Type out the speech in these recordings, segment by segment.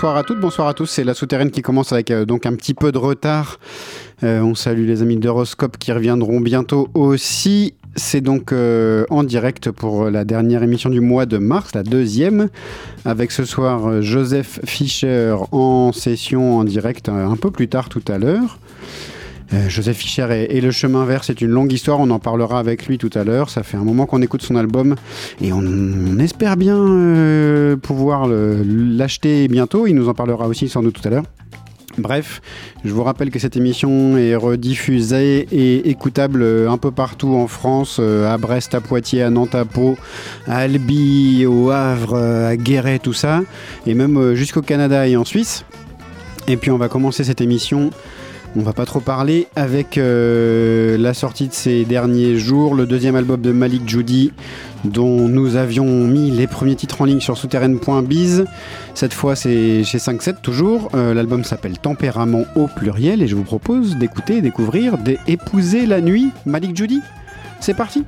Bonsoir à toutes, bonsoir à tous. C'est la souterraine qui commence avec euh, donc un petit peu de retard. Euh, on salue les amis d'Horoscope qui reviendront bientôt aussi. C'est donc euh, en direct pour la dernière émission du mois de mars, la deuxième, avec ce soir Joseph Fischer en session en direct un peu plus tard tout à l'heure. Euh, Joseph Fischer et, Le Chemin Vert, c'est une longue histoire, on en parlera avec lui tout à l'heure. Ça fait un moment qu'on écoute son album et on, espère bien euh, pouvoir l'acheter bientôt. Il nous en parlera aussi sans doute tout à l'heure. Bref, je vous rappelle que cette émission est rediffusée et écoutable un peu partout en France, euh, à Brest, à Poitiers, à Nantes, à Pau, à Albi, au Havre, à Guéret, tout ça, et même jusqu'au Canada et en Suisse. Et puis on va commencer cette émission on va pas trop parler avec euh, la sortie de ces derniers jours, le deuxième album de Malik Judy, dont nous avions mis les premiers titres en ligne sur souterraine.biz. Cette fois, c'est chez 5-7 toujours. Euh, l'album s'appelle Tempérament au pluriel et je vous propose d'écouter découvrir d'Épouser la nuit, Malik Judy. C'est parti!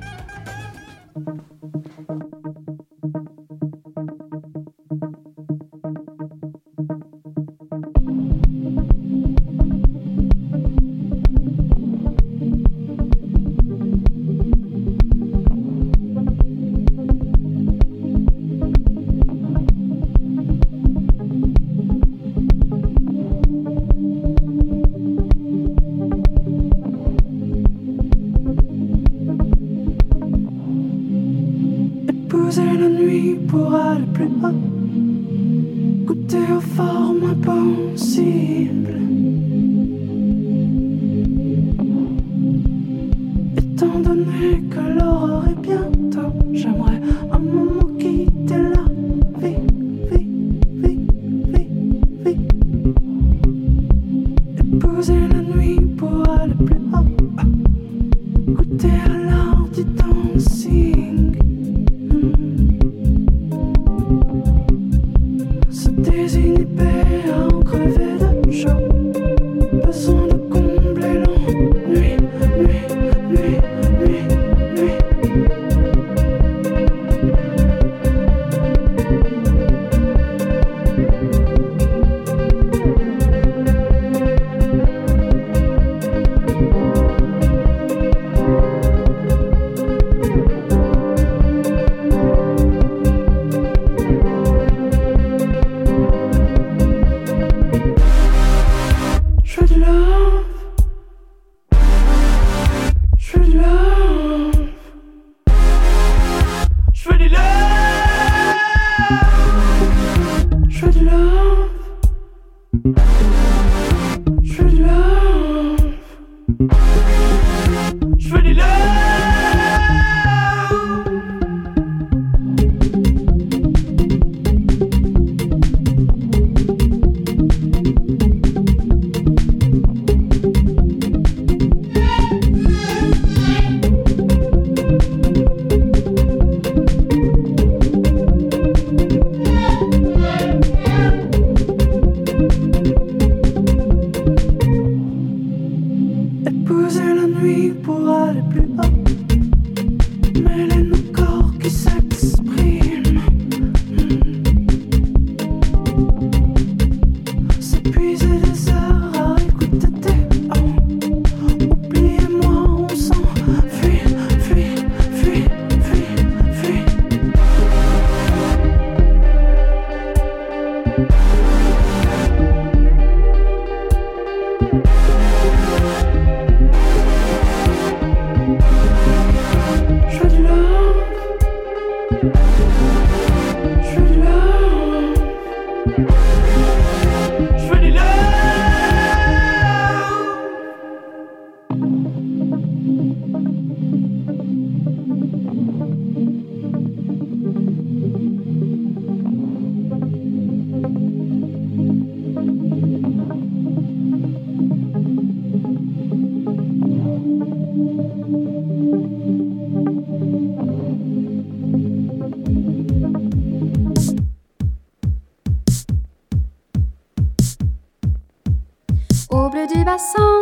au bleu du bassin.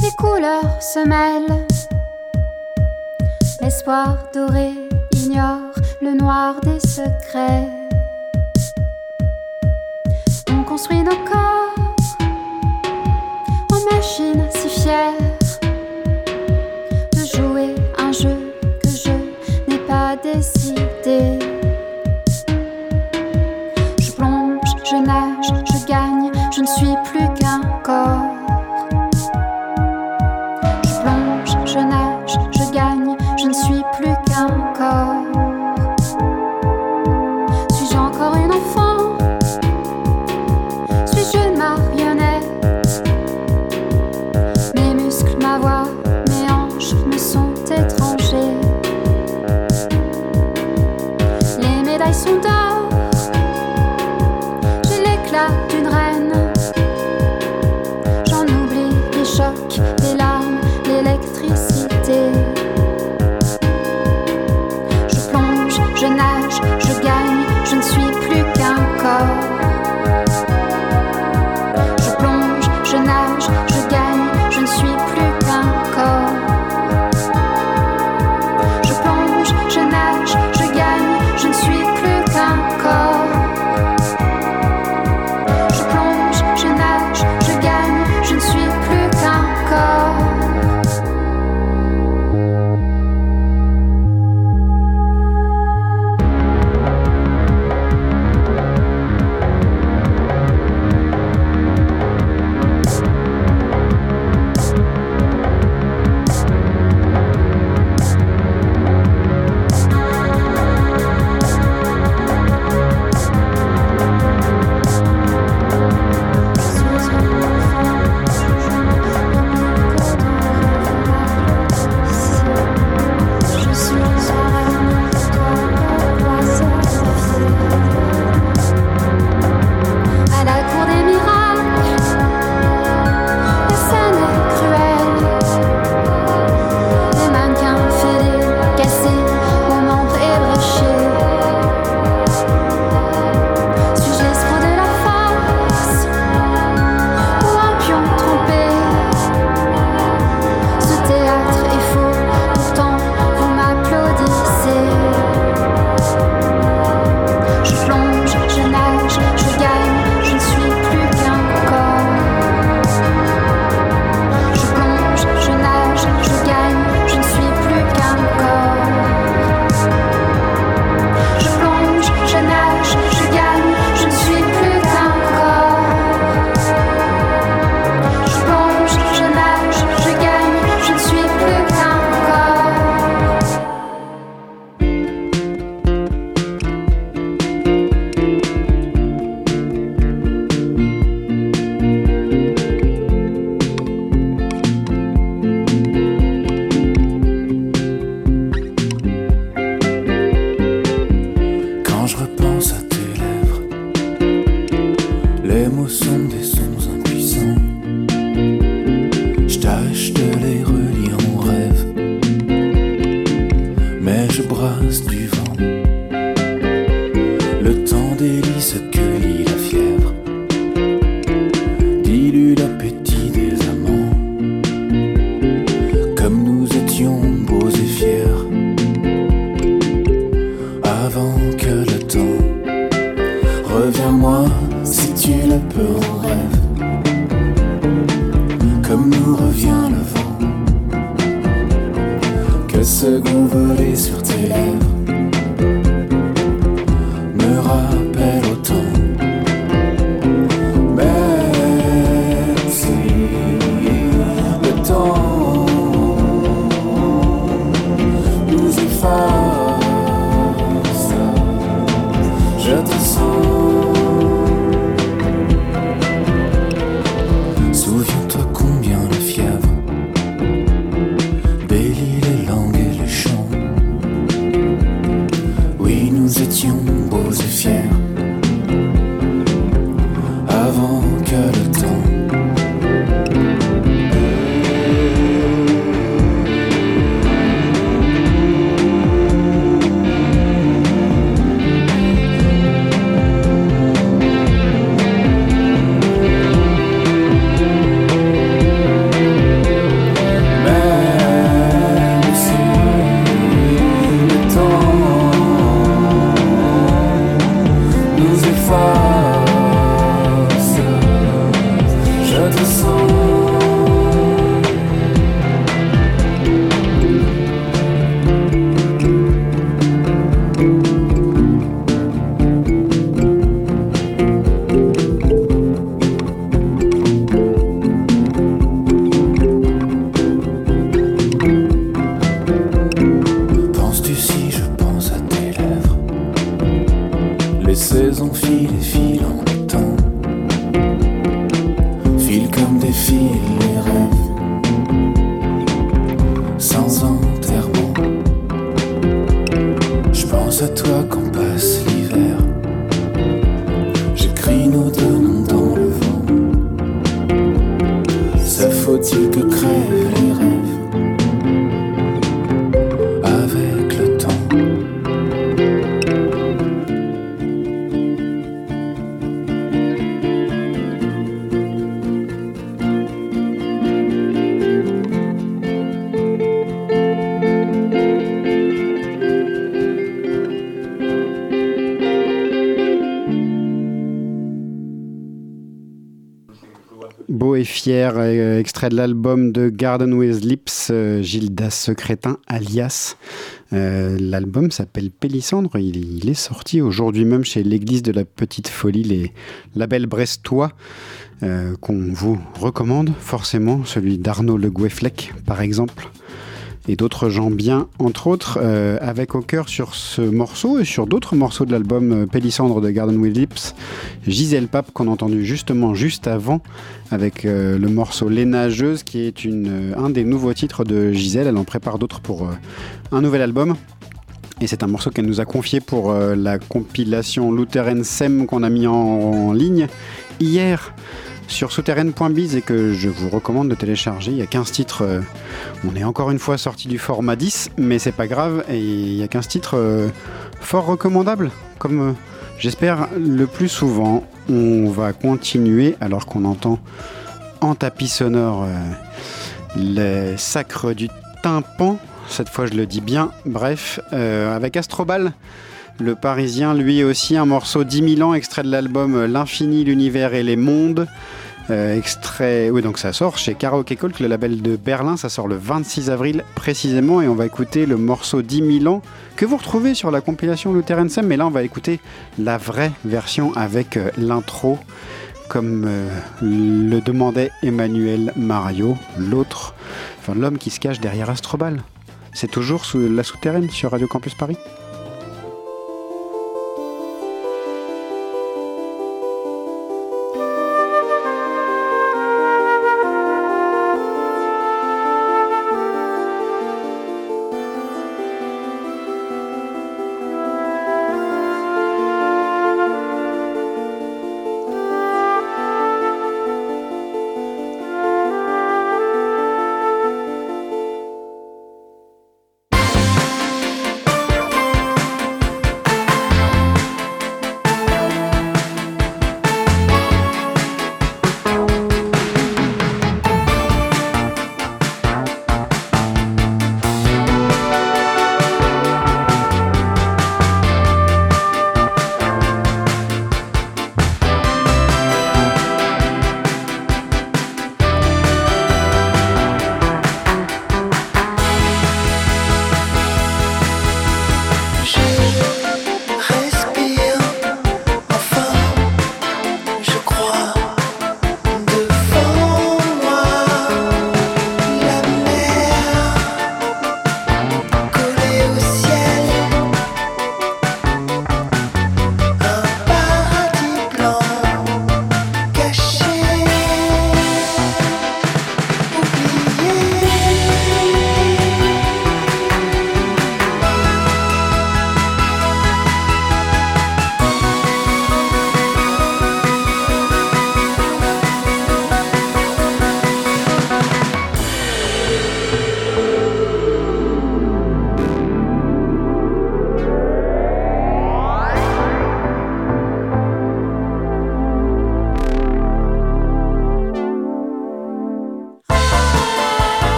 Les couleurs se mêlent. L'espoir doré ignore le noir des secrets. On construit nos corps en machines si fières. Euh, extrait de l'album de Garden with Lips, euh, Gildas Secrétin, alias. Euh, l'album s'appelle Pélissandre, il, est sorti aujourd'hui même chez l'église de la Petite Folie, les labels brestois, qu'on vous recommande forcément, celui d'Arnaud Le Goueflec par exemple et d'autres gens bien, entre autres, euh, avec au cœur sur ce morceau et sur d'autres morceaux de l'album euh, Pélissandre de Garden with Lips, Gisèle Pape qu'on a entendu justement juste avant avec euh, le morceau Les Nageuses qui est un des nouveaux titres de Gisèle. Elle en prépare d'autres pour un nouvel album. Et c'est un morceau qu'elle nous a confié pour la compilation Lutheran Sem qu'on a mis en ligne hier sur souterraine.biz et que je vous recommande de télécharger. Il y a 15 titres. euh, on est encore une fois sorti du format 10, mais c'est pas grave. Et il y a 15 titres euh, fort recommandables, comme euh, j'espère le plus souvent. On va continuer alors qu'on entend en tapis sonore les sacres du tympan. Cette fois, je le dis bien. Bref, avec Astrobal. Le Parisien, lui aussi, un morceau 10 000 ans, extrait de l'album euh, L'infini, l'univers et les mondes. Euh, extrait, oui, donc ça sort chez Karaoke Cult, le label de Berlin. Ça sort le 26 avril précisément, et on va écouter le morceau 10 000 ans que vous retrouvez sur la compilation Lutheran Sam. Mais là, on va écouter la vraie version avec euh, l'intro, comme le demandait Emmanuel Mario, l'autre, enfin l'homme qui se cache derrière Astrobal. C'est toujours sous la souterraine sur Radio Campus Paris?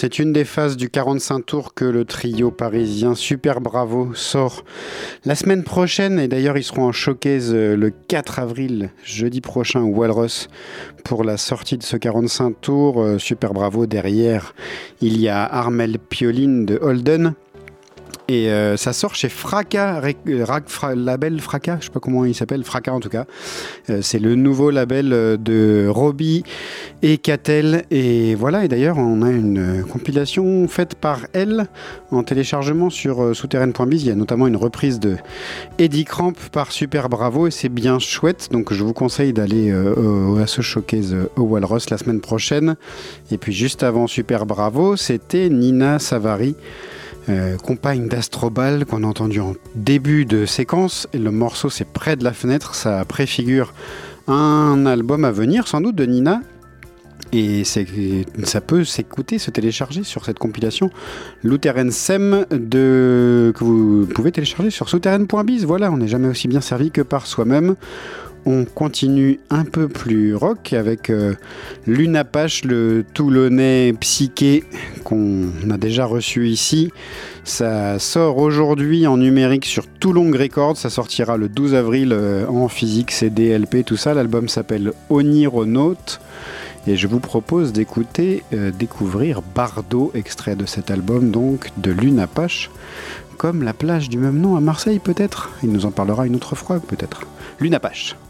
C'est une des phases du 45 tours que le trio parisien Super Bravo sort la semaine prochaine. Et d'ailleurs, ils seront en showcase euh, le 4 avril, jeudi prochain, au Walrus pour la sortie de ce 45 tours. Euh, Super Bravo derrière, il y a Armel Pioline de Holden. Et euh, ça sort chez Fracas, Fra- label Fracas, je sais pas comment il s'appelle, Fracas en tout cas. Euh, c'est le nouveau label euh, de Robbie et Catel. Et voilà, et d'ailleurs, on a une compilation faite par elle en téléchargement sur euh, souterraine.biz. Il y a notamment une reprise de Eddie Cramp par Super Bravo et c'est bien chouette. Donc je vous conseille d'aller à ce showcase au Walrus la semaine prochaine. Et puis juste avant Super Bravo, c'était Nina Savary. Euh, compagne d'Astrobal qu'on a entendu en début de séquence et le morceau c'est près de la fenêtre ça préfigure un album à venir sans doute de Nina et ça peut s'écouter, se télécharger sur cette compilation Lutheran Sem de, que vous pouvez télécharger sur souterraine.biz. Voilà, on n'est jamais aussi bien servi que par soi-même. On continue un peu plus rock avec euh, Lunapache, le Toulonnais psyché qu'on a déjà reçu ici. Ça sort aujourd'hui en numérique sur Toulon Records. Ça sortira le 12 avril euh, en physique, CD, LP, tout ça. L'album s'appelle Onironaute. Et je vous propose d'écouter, euh, découvrir Bardo, extrait de cet album, donc de Lunapache, comme la plage du même nom à Marseille peut-être? Il nous en parlera une autre fois peut-être. Lunapache. Que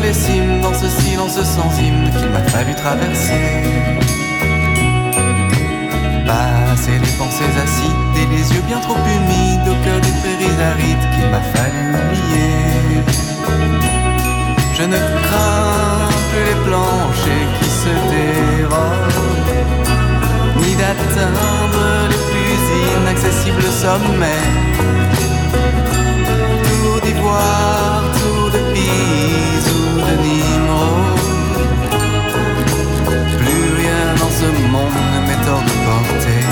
les cimes, dans ce silence sans hymne qu'il m'a fallu traverser. Passer les pensées acides et les yeux bien trop humides au cœur des prairies arides qu'il m'a fallu oublier. Je ne crains plus les planchers qui se dérobent, ni d'atteindre les plus inaccessibles sommets. Tour d'ivoire, tour de de Plus rien dans ce monde ne hors de portée.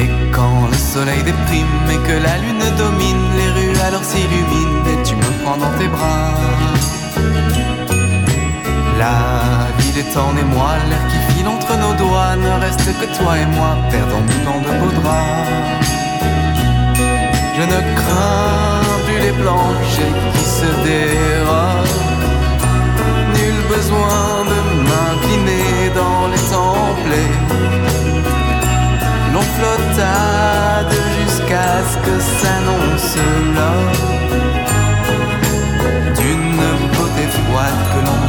Et quand le soleil déprime et que la lune domine, les rues alors s'illuminent et tu me prends dans tes bras. La ville est en émoi, l'air qui file entre nos doigts, ne reste que toi et moi, perdons-nous dans de beaux draps. Je ne crains plus les planchers qui se dérobent. Nul besoin de m'incliner dans les templets. L'on flottade jusqu'à ce que s'annonce l'or d'une beauté froide que l'on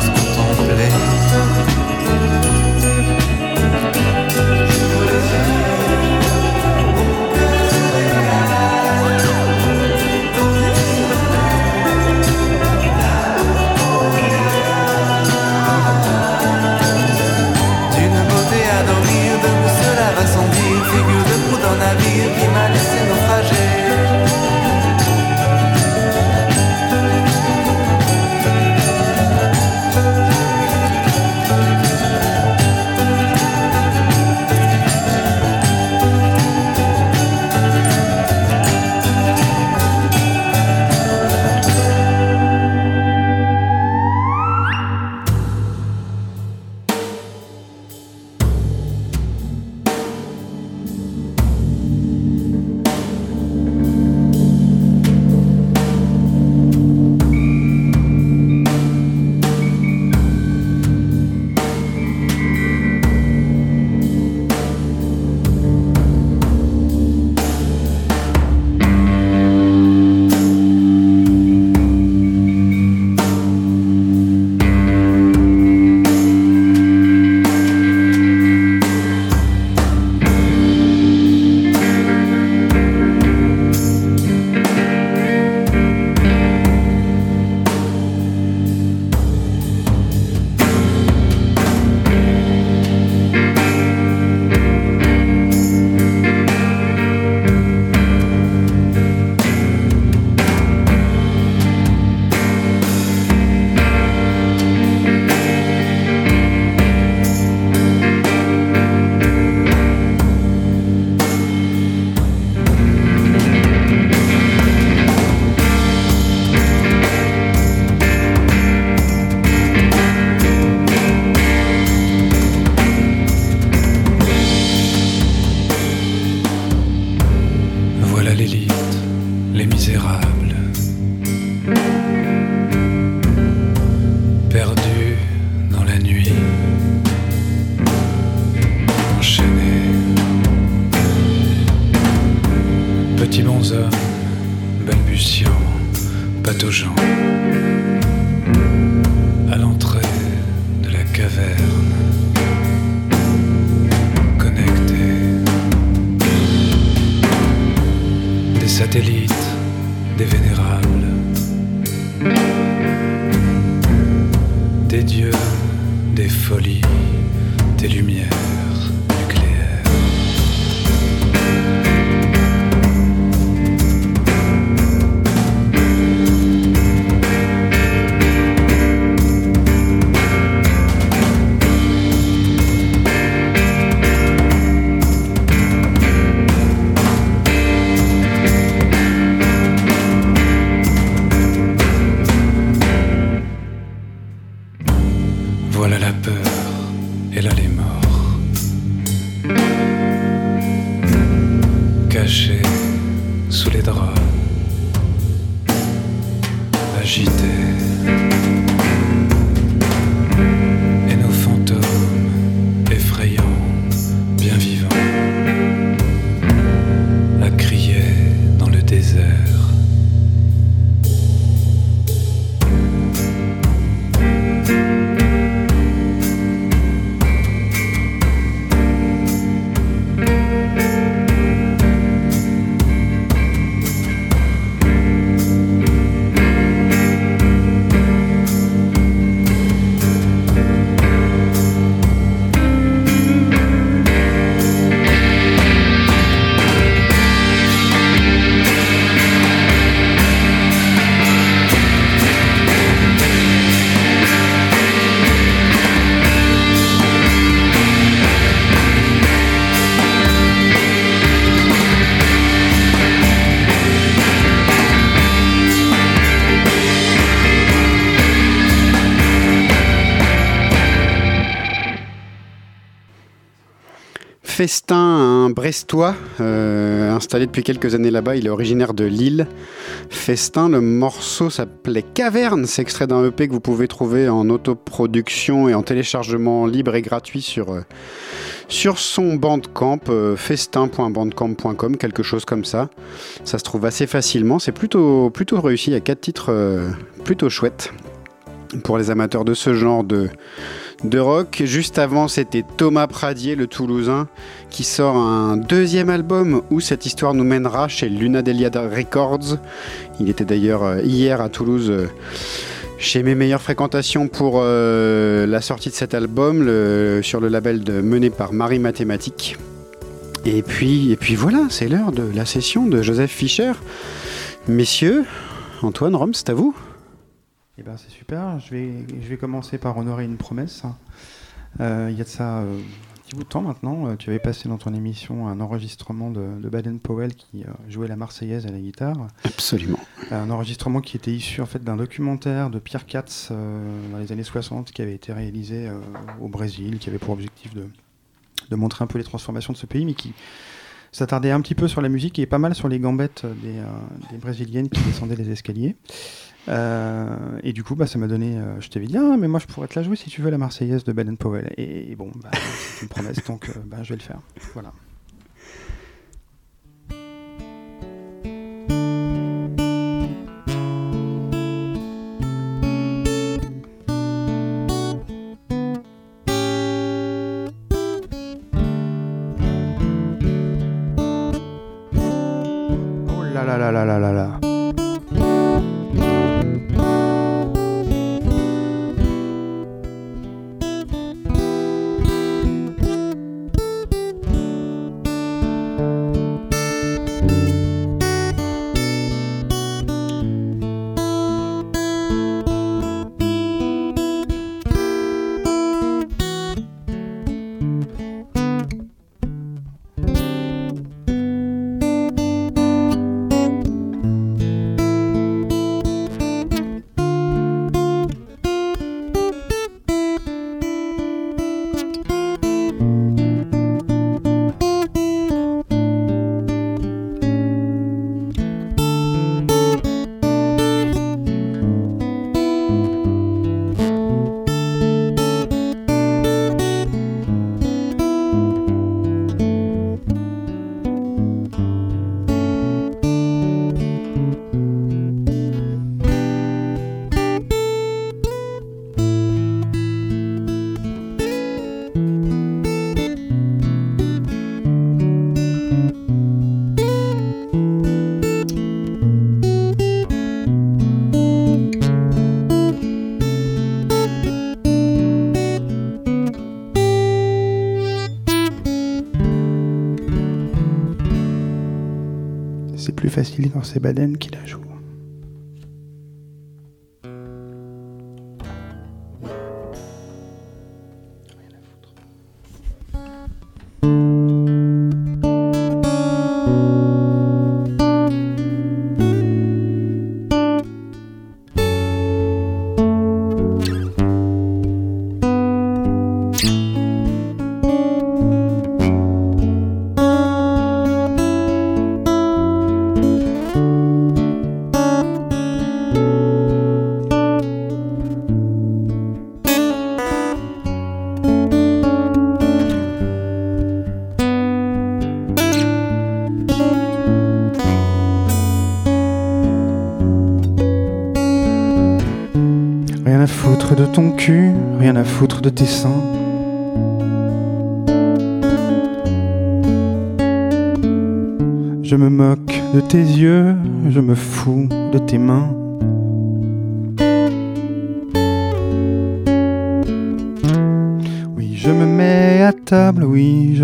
Festin, un Brestois, euh, installé depuis quelques années là-bas. Il est originaire de Lille. Festin, le morceau s'appelait Caverne. C'est extrait d'un EP que vous pouvez trouver en autoproduction et en téléchargement libre et gratuit sur, euh, son bandcamp, euh, festin.bandcamp.com, quelque chose comme ça. Ça se trouve assez facilement. C'est plutôt, plutôt réussi. Il y a quatre titres plutôt chouettes pour les amateurs de ce genre de, de rock. Juste avant, c'était Thomas Pradier, le Toulousain, qui sort un deuxième album où cette histoire nous mènera chez Luna Delia Records. Il était d'ailleurs euh, hier à Toulouse. euh, chez mes meilleures fréquentations pour euh, la sortie de cet album sur le label de, mené par Marie Mathématique. Et puis, et puis voilà, c'est l'heure de la session de Joseph Fischer. Messieurs, Antoine, Rome, c'est à vous. Eh ben, c'est super. Je vais, je vais commencer par honorer une promesse. Euh, il y a de ça euh, un petit bout de temps maintenant. euh, tu avais passé dans ton émission un enregistrement de, de Baden-Powell qui euh, jouait la Marseillaise à la guitare. Absolument. Un enregistrement qui était issu en fait d'un documentaire de Pierre Katz dans les années 60 qui avait été réalisé au Brésil, qui avait pour objectif de, de montrer un peu les transformations de ce pays, mais qui s'attardait un petit peu sur la musique et pas mal sur les gambettes des, euh, Brésiliennes qui descendaient les escaliers. Euh, et du coup, bah, ça m'a donné. euh, je t'avais dit, ah, mais moi je pourrais te la jouer si tu veux, la Marseillaise de Baden Powell. Et, bon, bah, c'est une promesse, donc bah, je vais le faire. Voilà. Facile quand c'est Baden qui la joue.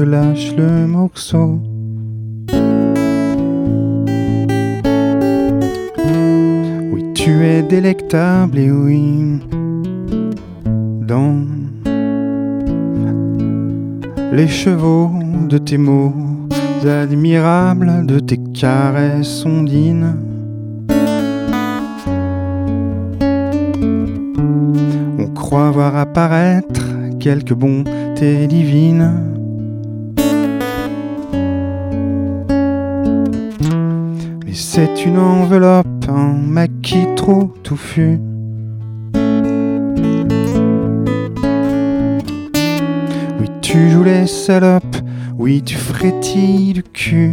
Lâche le morceau. Oui, tu es délectable, et oui, dans les chevaux de tes mots admirables, de tes caresses ondines. On croit voir apparaître quelques bontés divines. Et c'est une enveloppe, un maquis trop touffu. Oui, tu joues les salopes, oui, tu frétilles du cul.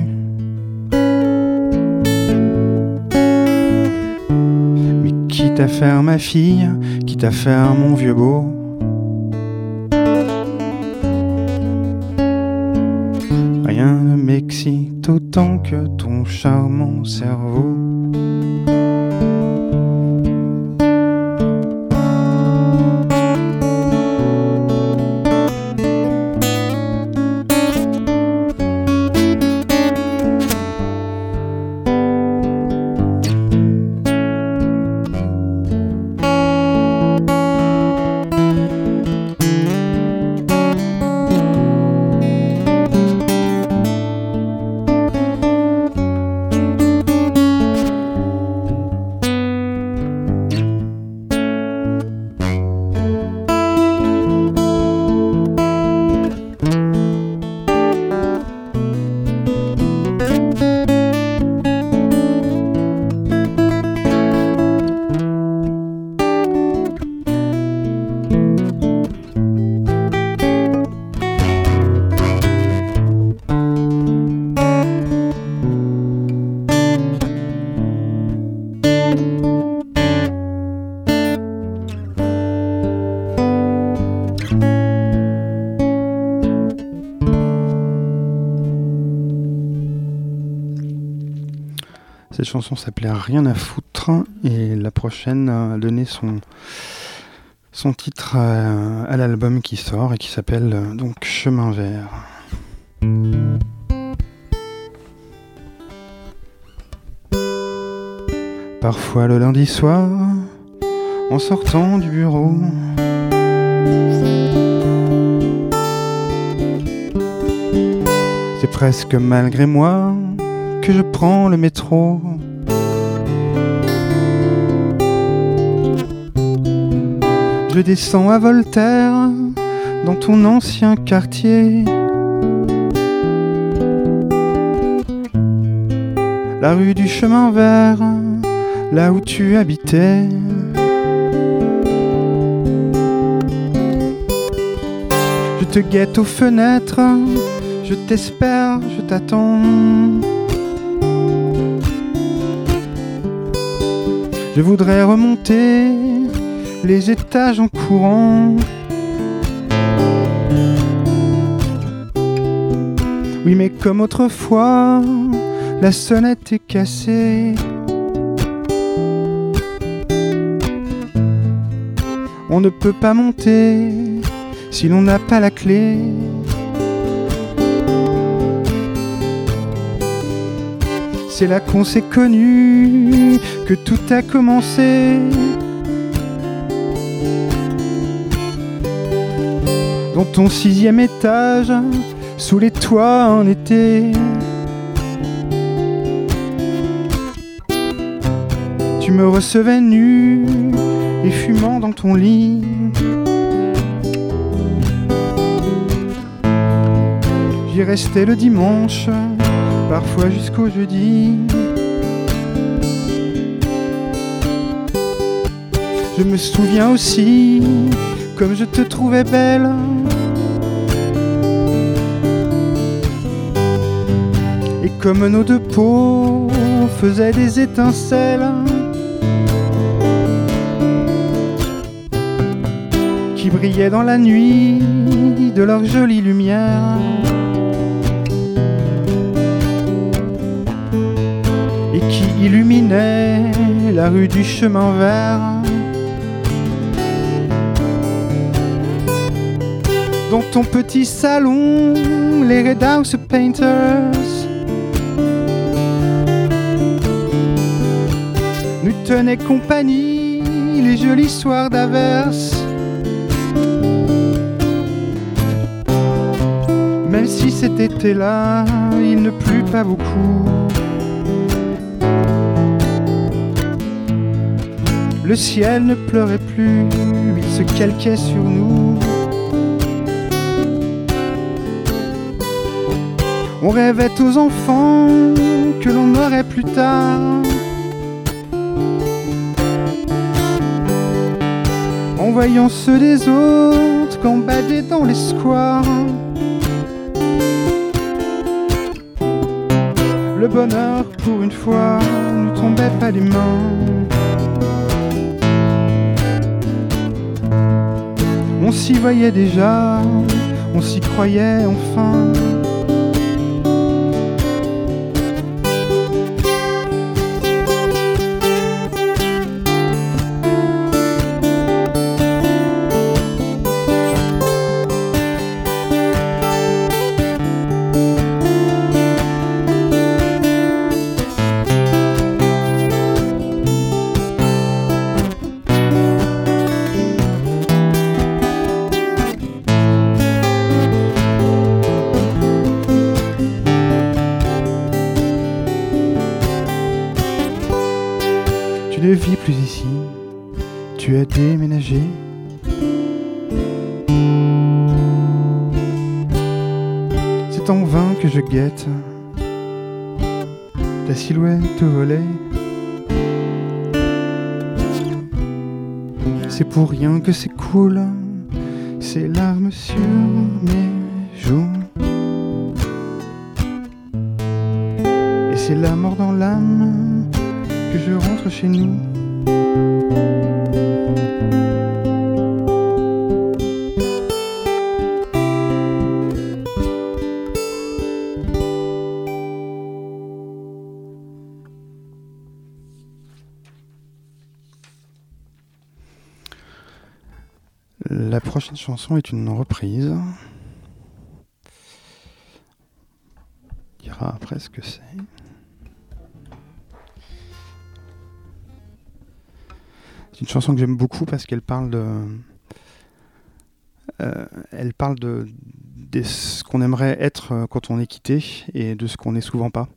Mais quitte à faire ma fille, quitte à faire mon vieux beau. Rien ne m'excite autant que ton charmant cerveau. Chanson s'appelait Rien à foutre et la prochaine a donné son, son titre à, à l'album qui sort et qui s'appelle euh, donc Chemin vert. Parfois le lundi soir, en sortant du bureau, c'est presque malgré moi que je prends le métro. Je descends à Voltaire, dans ton ancien quartier. La rue du chemin vert, là où tu habitais. Je te guette aux fenêtres, je t'espère, je t'attends. Je voudrais remonter les étages en courant. Oui, mais comme autrefois, la sonnette est cassée. On ne peut pas monter si l'on n'a pas la clé. C'est là qu'on s'est connu, que tout a commencé. Dans ton sixième étage, sous les toits en été. Tu me recevais nu et fumant dans ton lit. J'y restais le dimanche, parfois jusqu'au jeudi. Je me souviens aussi, comme je te trouvais belle. Comme nos deux peaux faisaient des étincelles. Qui brillaient dans la nuit de leur jolie lumière. et qui illuminait la rue du chemin vert. Dans ton petit salon, les Red House Painters tenaient compagnie les jolis soirs d'averse. Même si cet été-là, il ne plut pas beaucoup. Le ciel ne pleurait plus, il se calquait sur nous. On rêvait aux enfants que l'on aurait plus tard. Voyant ceux des autres gambader dans les squares. Le bonheur, pour une fois, ne tombait pas des mains. On s'y voyait déjà, on s'y croyait enfin. Je guette ta silhouette au volet. C'est pour rien que c'est cool, ces larmes sur mes joues. Et c'est la mort dans l'âme que je rentre chez nous. La prochaine chanson est une reprise. On dira après ce que c'est. C'est une chanson que j'aime beaucoup parce qu'elle parle de. euh, elle parle de, ce qu'on aimerait être euh, quand on est quitté et de ce qu'on n'est souvent pas.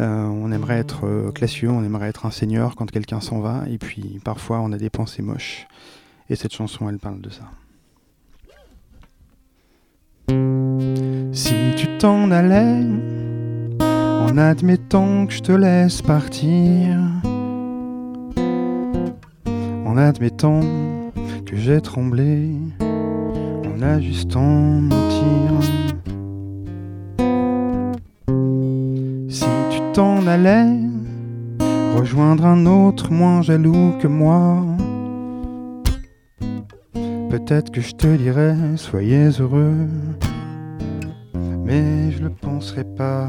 Euh, on aimerait être classieux, on aimerait être un seigneur quand quelqu'un s'en va, et puis parfois on a des pensées moches. Et cette chanson, elle parle de ça. Si tu t'en allais, en admettant que je te laisse partir, en admettant que j'ai tremblé, en ajustant mon tir. Si tu t'en allais, rejoindre un autre moins jaloux que moi, peut-être que je te dirais soyez heureux, mais je le penserai pas.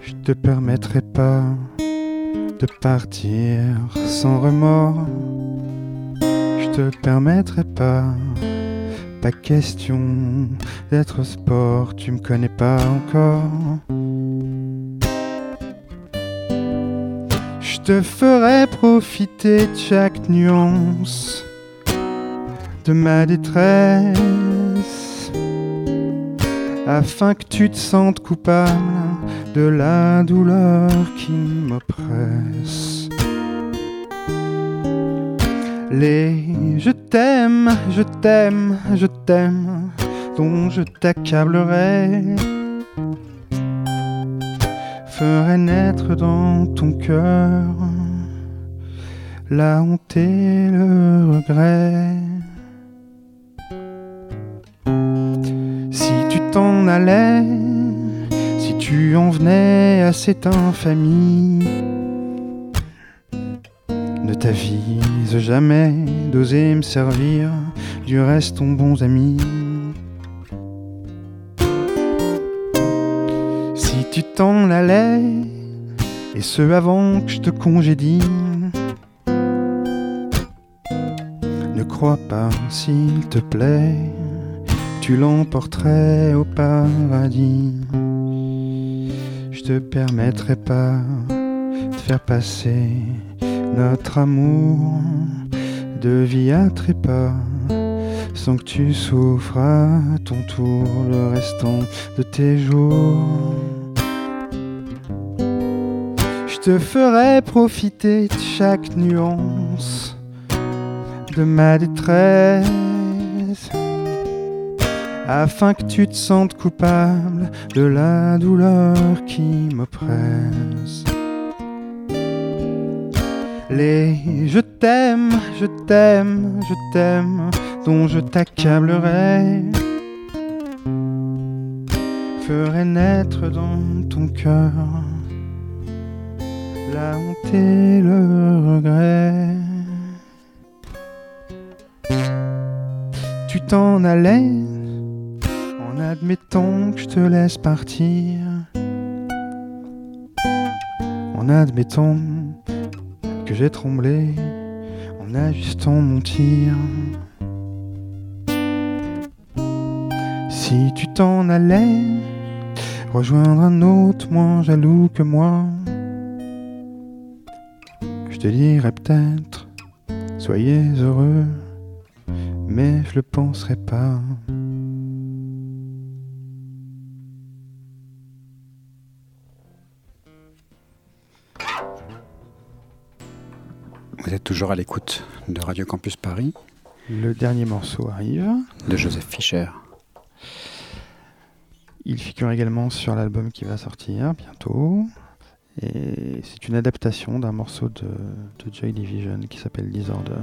Je te permettrai pas de partir sans remords. Je te permettrai pas. Pas question d'être sport, tu me connais pas encore. Je te ferai profiter de chaque nuance de ma détresse afin que tu te sentes coupable de la douleur qui m'oppresse. Les je t'aime, je t'aime, je t'aime, dont je t'accablerai, ferait naître dans ton cœur la honte et le regret. Si tu en venais à cette infamie, ne t'avise jamais d'oser me servir, du reste ton bons amis. Si tu t'en allais, et ce avant que je te congédie, ne crois pas, s'il te plaît, tu l'emporterais au paradis. Je te permettrai pas de faire passer notre amour de vie à trépas sans que tu souffres à ton tour le restant de tes jours. Je te ferai profiter de chaque nuance de ma détresse afin que tu te sentes coupable de la douleur qui m'oppresse. Les je t'aime, je t'aime, je t'aime, dont je t'accablerai, ferait naître dans ton cœur la honte et le regret. Tu t'en allais en admettant que je te laisse partir. En admettant que j'ai tremblé en ajustant mon tir. Si tu t'en allais rejoindre un autre moins jaloux que moi, je te dirais peut-être soyez heureux, mais je le penserai pas. Vous êtes toujours à l'écoute de Radio Campus Paris, Le dernier morceau arrive. de Joseph Fischer. Il figure également sur l'album qui va sortir bientôt. Et c'est une adaptation d'un morceau de, de Joy Division qui s'appelle Disorder.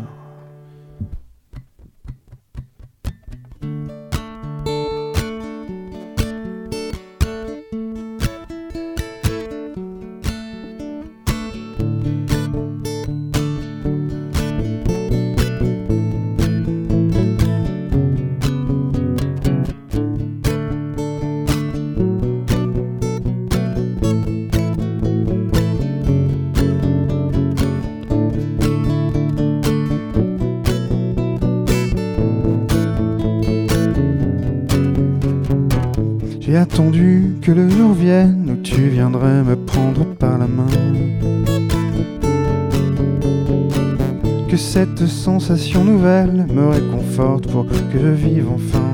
Que le jour vienne où tu viendrais me prendre par la main. Que cette sensation nouvelle me réconforte pour que je vive enfin.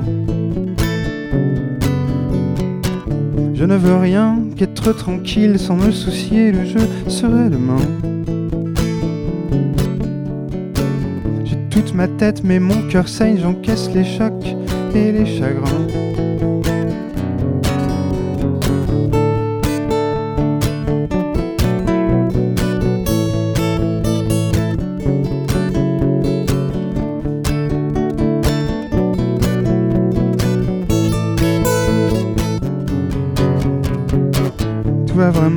Je ne veux rien qu'être tranquille sans me soucier, le jeu serait demain. J'ai toute ma tête, mais mon cœur saigne, j'encaisse les chocs et les chagrins.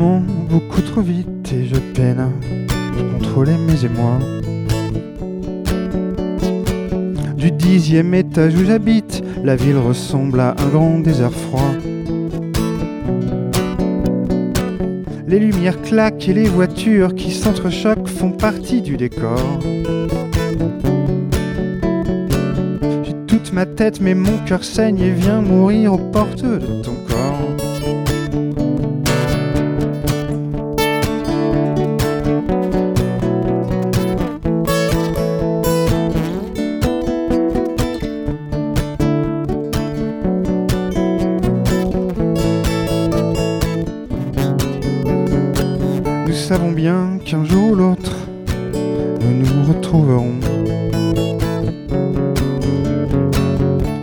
Beaucoup trop vite et je peine à contrôler mes émois. Du dixième étage où j'habite, la ville ressemble à un grand désert froid. Les lumières claquent et les voitures qui s'entrechoquent font partie du décor. J'ai toute ma tête mais mon cœur saigne et vient mourir aux portes de ton savons bien qu'un jour ou l'autre, nous nous retrouverons.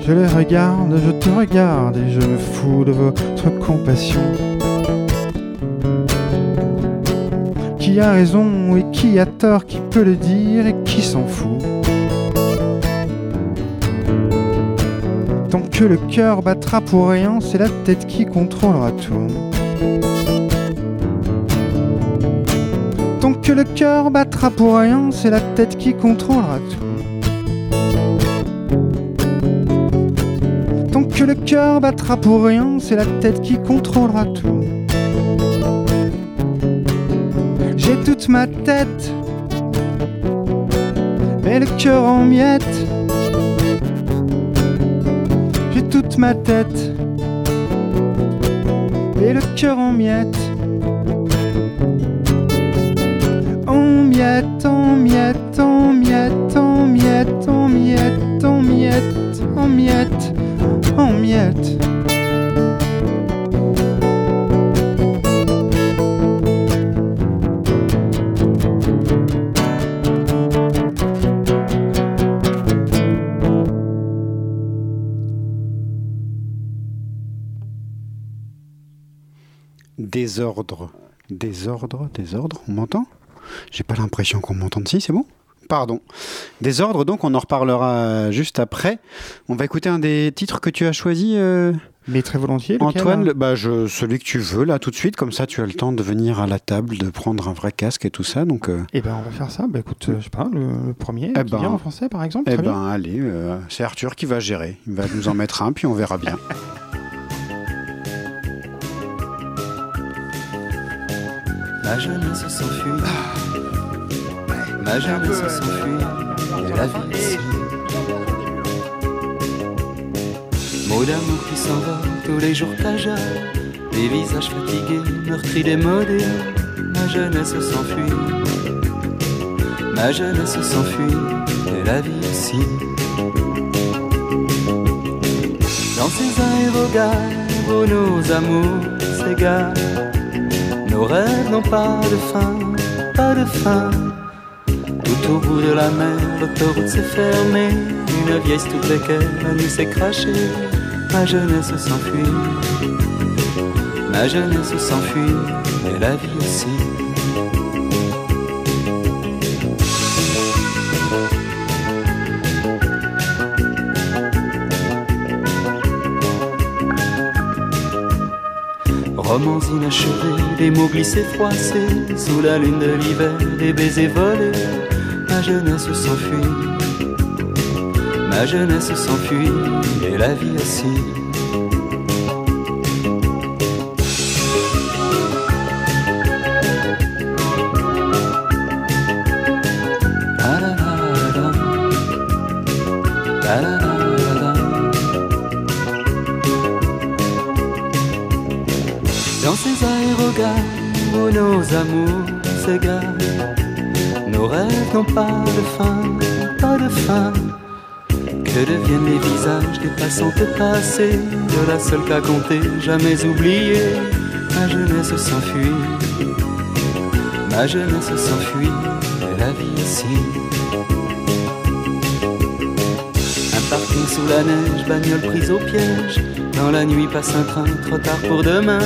Je les regarde, je te regarde et je me fous de votre compassion. Qui a raison et qui a tort, qui peut le dire et qui s'en fout? Tant que le cœur battra pour rien, c'est la tête qui contrôlera tout. Que le cœur battra pour rien, c'est la tête qui contrôlera tout. Tant que le cœur battra pour rien, c'est la tête qui contrôlera tout. J'ai toute ma tête, mais le cœur en miettes. J'ai toute ma tête, et le cœur en miettes. miette, en miette, en miette, en miette, en miette, en miette, en miette, en miette. Désordre, désordre, désordre, on m'entend? J'ai pas l'impression qu'on m'entende. Si, c'est bon? Pardon. Désordre, donc on en reparlera juste après. On va écouter un des titres que tu as choisi, euh, Mais très volontiers. lequel, Antoine. hein? Le- bah, je, celui que tu veux, là, tout de suite. Comme ça, tu as le temps de venir à la table, de prendre un vrai casque et tout ça. Donc, euh, Eh ben, on va faire ça. Bah, écoute, euh, je sais pas, le, le premier, Eh qui ben, vient en français, par exemple. eh très bien. ben, allez, euh, c'est Arthur qui va gérer. Il va nous en mettre un, puis on verra bien. Ma jeunesse s'enfuit. Ma jeunesse s'enfuit. Et la vie ici. Mots d'amour qui s'envolent tous les jours t'ajoute. Des visages fatigués, meurtris, démodés. Ma jeunesse s'enfuit. Ma jeunesse s'enfuit. Et la vie ici. Dans ces aérogares où nos amours s'égarent. Nos rêves n'ont pas de fin, pas de fin. Au bout de la mer, l'autoroute s'est fermée. Une vieille toute laquelle la nuit s'est crachée. Ma jeunesse s'enfuit. Ma jeunesse s'enfuit. Et la vie aussi. Romans inachevés, des mots glissés froissés, sous la lune de l'hiver, des baisers volés. Ma jeunesse s'enfuit, ma jeunesse s'enfuit, et la vie aussi. Passés, de la seule qu'à compter, jamais oublié. Ma jeunesse s'enfuit, ma jeunesse s'enfuit, la vie ici. Un parking sous la neige, bagnole prise au piège. Dans la nuit passe un train, trop tard pour demain.